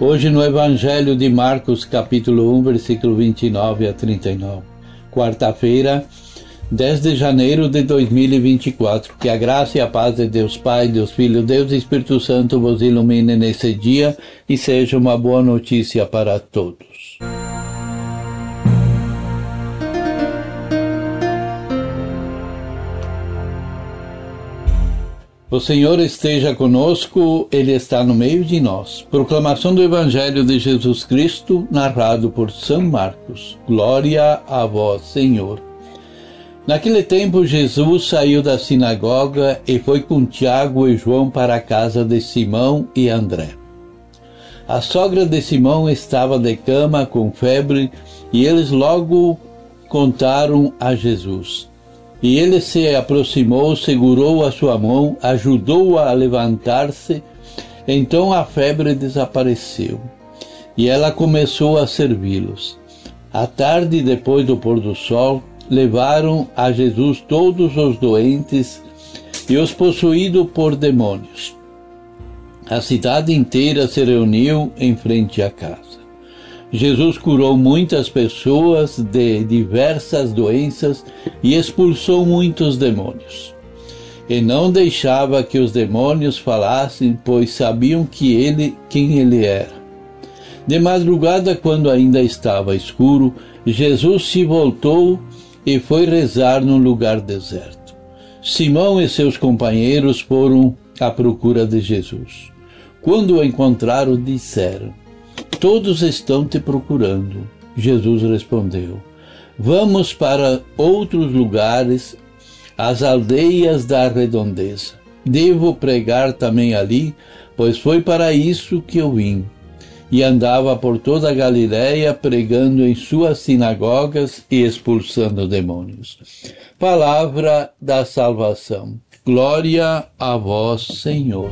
Hoje no Evangelho de Marcos, capítulo 1, versículo 29 a 39. Quarta-feira, 10 de janeiro de 2024. Que a graça e a paz de Deus Pai, Deus Filho, Deus e Espírito Santo vos ilumine nesse dia e seja uma boa notícia para todos. O Senhor esteja conosco, Ele está no meio de nós. Proclamação do Evangelho de Jesus Cristo, narrado por São Marcos. Glória a vós, Senhor. Naquele tempo, Jesus saiu da sinagoga e foi com Tiago e João para a casa de Simão e André. A sogra de Simão estava de cama com febre e eles logo contaram a Jesus. E ele se aproximou, segurou a sua mão, ajudou-a a, levantar-se. Então a febre desapareceu e ela começou a servi-los. À tarde, depois do pôr do sol, levaram a Jesus todos os doentes e os possuídos por demônios. A cidade inteira se reuniu em frente à casa. Jesus curou muitas pessoas de diversas doenças e expulsou muitos demônios. E não deixava que os demônios falassem, pois sabiam que ele, quem ele era. De madrugada, quando ainda estava escuro, Jesus se voltou e foi rezar num lugar deserto. Simão e seus companheiros foram à procura de Jesus. Quando o encontraram, disseram: Todos estão te procurando. Jesus respondeu: Vamos para outros lugares, as aldeias da redondeza. Devo pregar também ali, pois foi para isso que eu vim. E andava por toda a Galiléia pregando em suas sinagogas e expulsando demônios. Palavra da salvação. Glória a vós, Senhor.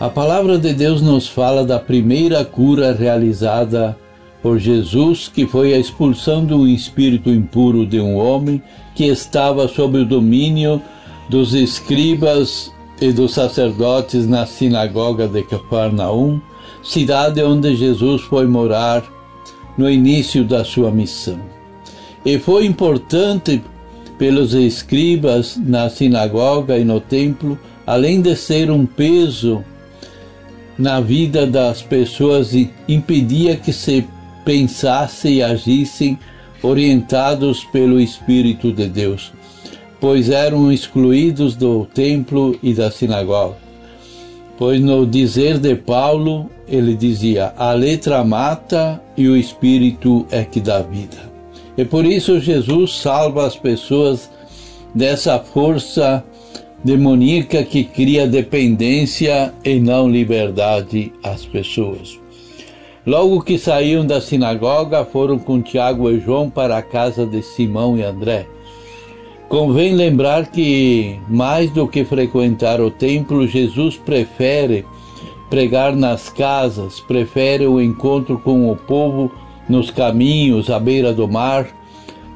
A palavra de Deus nos fala da primeira cura realizada por Jesus, que foi a expulsão do espírito impuro de um homem que estava sob o domínio dos escribas e dos sacerdotes na sinagoga de Cafarnaum, cidade onde Jesus foi morar no início da sua missão. E foi importante pelos escribas na sinagoga e no templo, além de ser um peso na vida das pessoas e impedia que se pensasse e agissem orientados pelo Espírito de Deus, pois eram excluídos do templo e da sinagoga. Pois no dizer de Paulo, ele dizia: a letra mata e o Espírito é que dá vida. E por isso Jesus salva as pessoas dessa força demoníaca que cria dependência e não liberdade às pessoas. Logo que saíram da sinagoga, foram com Tiago e João para a casa de Simão e André. Convém lembrar que, mais do que frequentar o templo, Jesus prefere pregar nas casas, prefere o encontro com o povo nos caminhos, à beira do mar,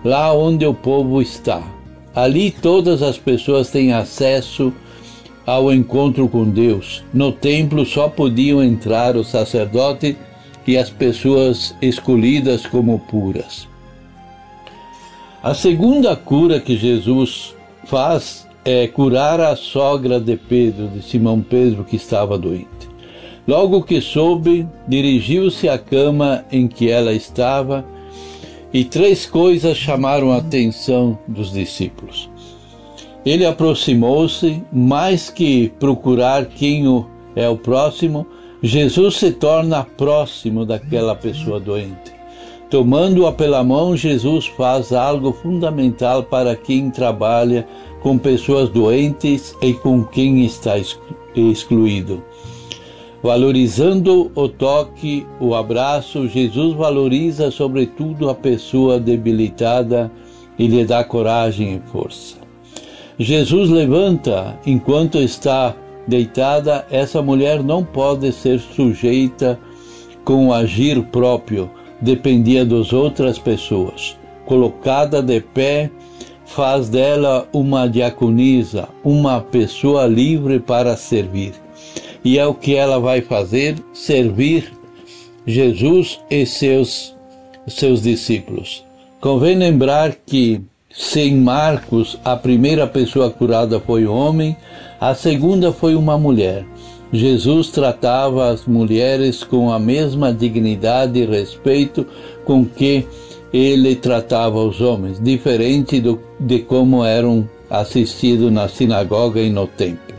lá onde o povo está. Ali todas as pessoas têm acesso ao encontro com Deus. No templo só podiam entrar o sacerdote e as pessoas escolhidas como puras. A segunda cura que Jesus faz é curar a sogra de Pedro, de Simão Pedro, que estava doente. Logo que soube, dirigiu-se à cama em que ela estava e três coisas chamaram a atenção dos discípulos. Ele aproximou-se, mais que procurar quem é o próximo, Jesus se torna próximo daquela pessoa doente. Tomando-a pela mão, Jesus faz algo fundamental para quem trabalha com pessoas doentes e com quem está excluído. Valorizando o toque, o abraço, Jesus valoriza sobretudo a pessoa debilitada e lhe dá coragem e força. Jesus levanta enquanto está deitada, essa mulher não pode ser sujeita com o agir próprio, dependia das outras pessoas. Colocada de pé, faz dela uma diaconisa, uma pessoa livre para servir. E é o que ela vai fazer: servir Jesus e seus, seus discípulos. Convém lembrar que, se em Marcos a primeira pessoa curada foi o homem, a segunda foi uma mulher. Jesus tratava as mulheres com a mesma dignidade e respeito com que ele tratava os homens, diferente do, de como eram assistidos na sinagoga e no templo.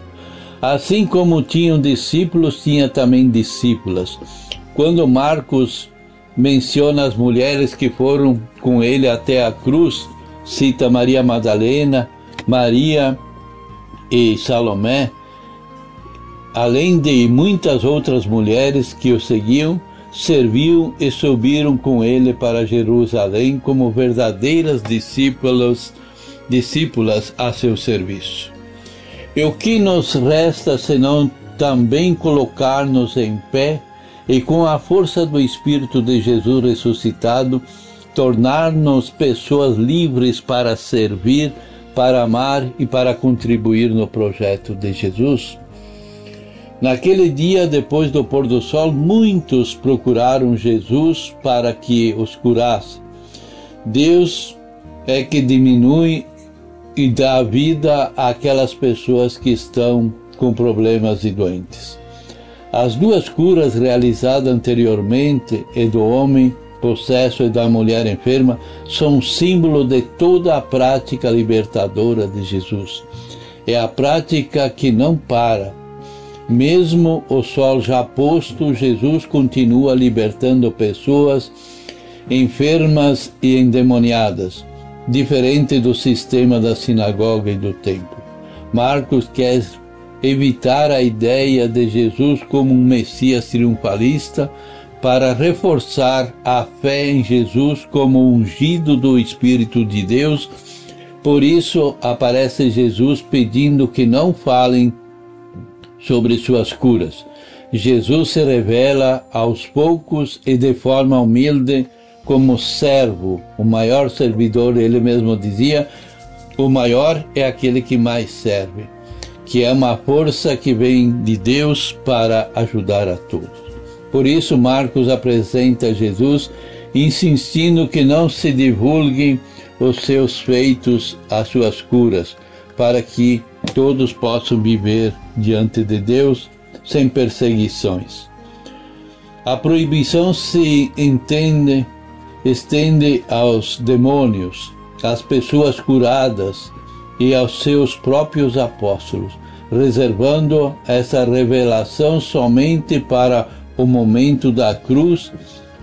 Assim como tinham discípulos, tinha também discípulas. Quando Marcos menciona as mulheres que foram com ele até a cruz, cita Maria Madalena, Maria e Salomé, além de muitas outras mulheres que o seguiam, serviam e subiram com ele para Jerusalém como verdadeiras discípulas, discípulas a seu serviço. E o que nos resta senão também colocar-nos em pé e com a força do Espírito de Jesus ressuscitado, tornar-nos pessoas livres para servir, para amar e para contribuir no projeto de Jesus? Naquele dia, depois do pôr do sol, muitos procuraram Jesus para que os curasse. Deus é que diminui e dá vida àquelas pessoas que estão com problemas e doentes. As duas curas realizadas anteriormente, e do homem possesso e da mulher enferma, são símbolo de toda a prática libertadora de Jesus. É a prática que não para mesmo o sol já posto, Jesus continua libertando pessoas enfermas e endemoniadas, diferente do sistema da sinagoga e do templo. Marcos quer evitar a ideia de Jesus como um Messias triunfalista para reforçar a fé em Jesus como ungido do Espírito de Deus. Por isso aparece Jesus pedindo que não falem sobre suas curas. Jesus se revela aos poucos e de forma humilde como servo, o maior servidor, ele mesmo dizia, o maior é aquele que mais serve, que é uma força que vem de Deus para ajudar a todos. Por isso, Marcos apresenta Jesus insistindo que não se divulguem os seus feitos, as suas curas, para que todos possam viver diante de Deus sem perseguições. A proibição se entende, estende aos demônios, às pessoas curadas e aos seus próprios apóstolos, reservando essa revelação somente para o momento da cruz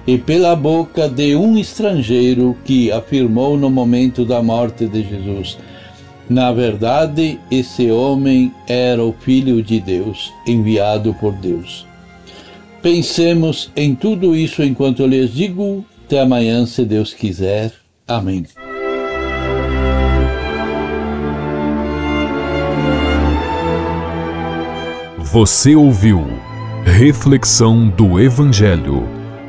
e pela boca de um estrangeiro que afirmou no momento da morte de Jesus: na verdade, esse homem era o Filho de Deus, enviado por Deus. Pensemos em tudo isso enquanto lhes digo. Até amanhã, se Deus quiser. Amém. Você ouviu Reflexão do Evangelho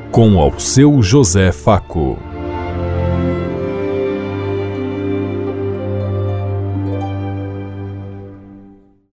com ao seu José Faco.